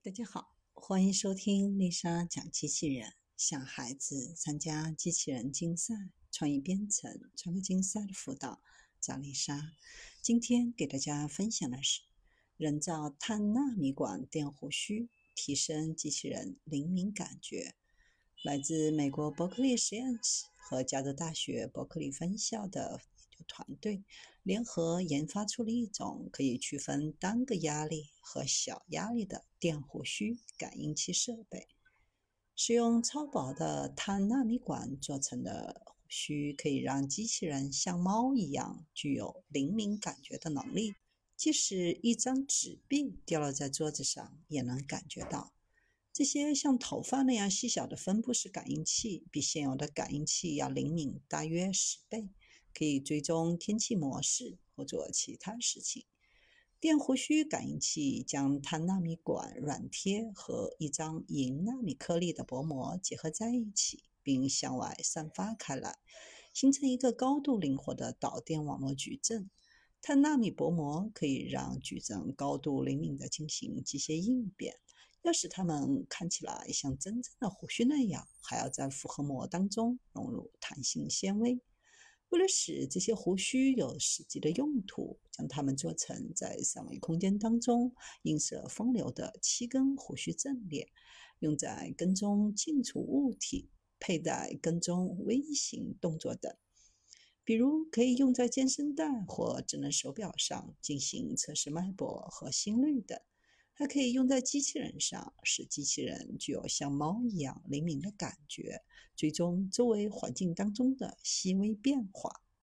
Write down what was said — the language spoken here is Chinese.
大家好，欢迎收听丽莎讲机器人。想孩子参加机器人竞赛、创意编程、创客竞赛的辅导，找丽莎。今天给大家分享的是人造碳纳米管电胡须，提升机器人灵敏感觉。来自美国伯克利实验室和加州大学伯克利分校的。团队联合研发出了一种可以区分单个压力和小压力的电胡须感应器设备。使用超薄的碳纳米管做成的须，可以让机器人像猫一样具有灵敏感觉的能力，即使一张纸币掉落在桌子上，也能感觉到。这些像头发那样细小的分布式感应器，比现有的感应器要灵敏大约十倍。可以追踪天气模式或做其他事情。电胡须感应器将碳纳米管软贴和一张银纳米颗粒的薄膜结合在一起，并向外散发开来，形成一个高度灵活的导电网络矩阵。碳纳米薄膜可以让矩阵高度灵敏地进行机械应变。要使它们看起来像真正的胡须那样，还要在复合膜当中融入弹性纤维。为了使这些胡须有实际的用途，将它们做成在三维空间当中映射风流的七根胡须阵列，用在跟踪近处物体、佩戴跟踪微型动作等。比如，可以用在健身带或智能手表上进行测试脉搏和心率等。它可以用在机器人上，使机器人具有像猫一样灵敏的感觉，追踪周围环境当中的细微变化。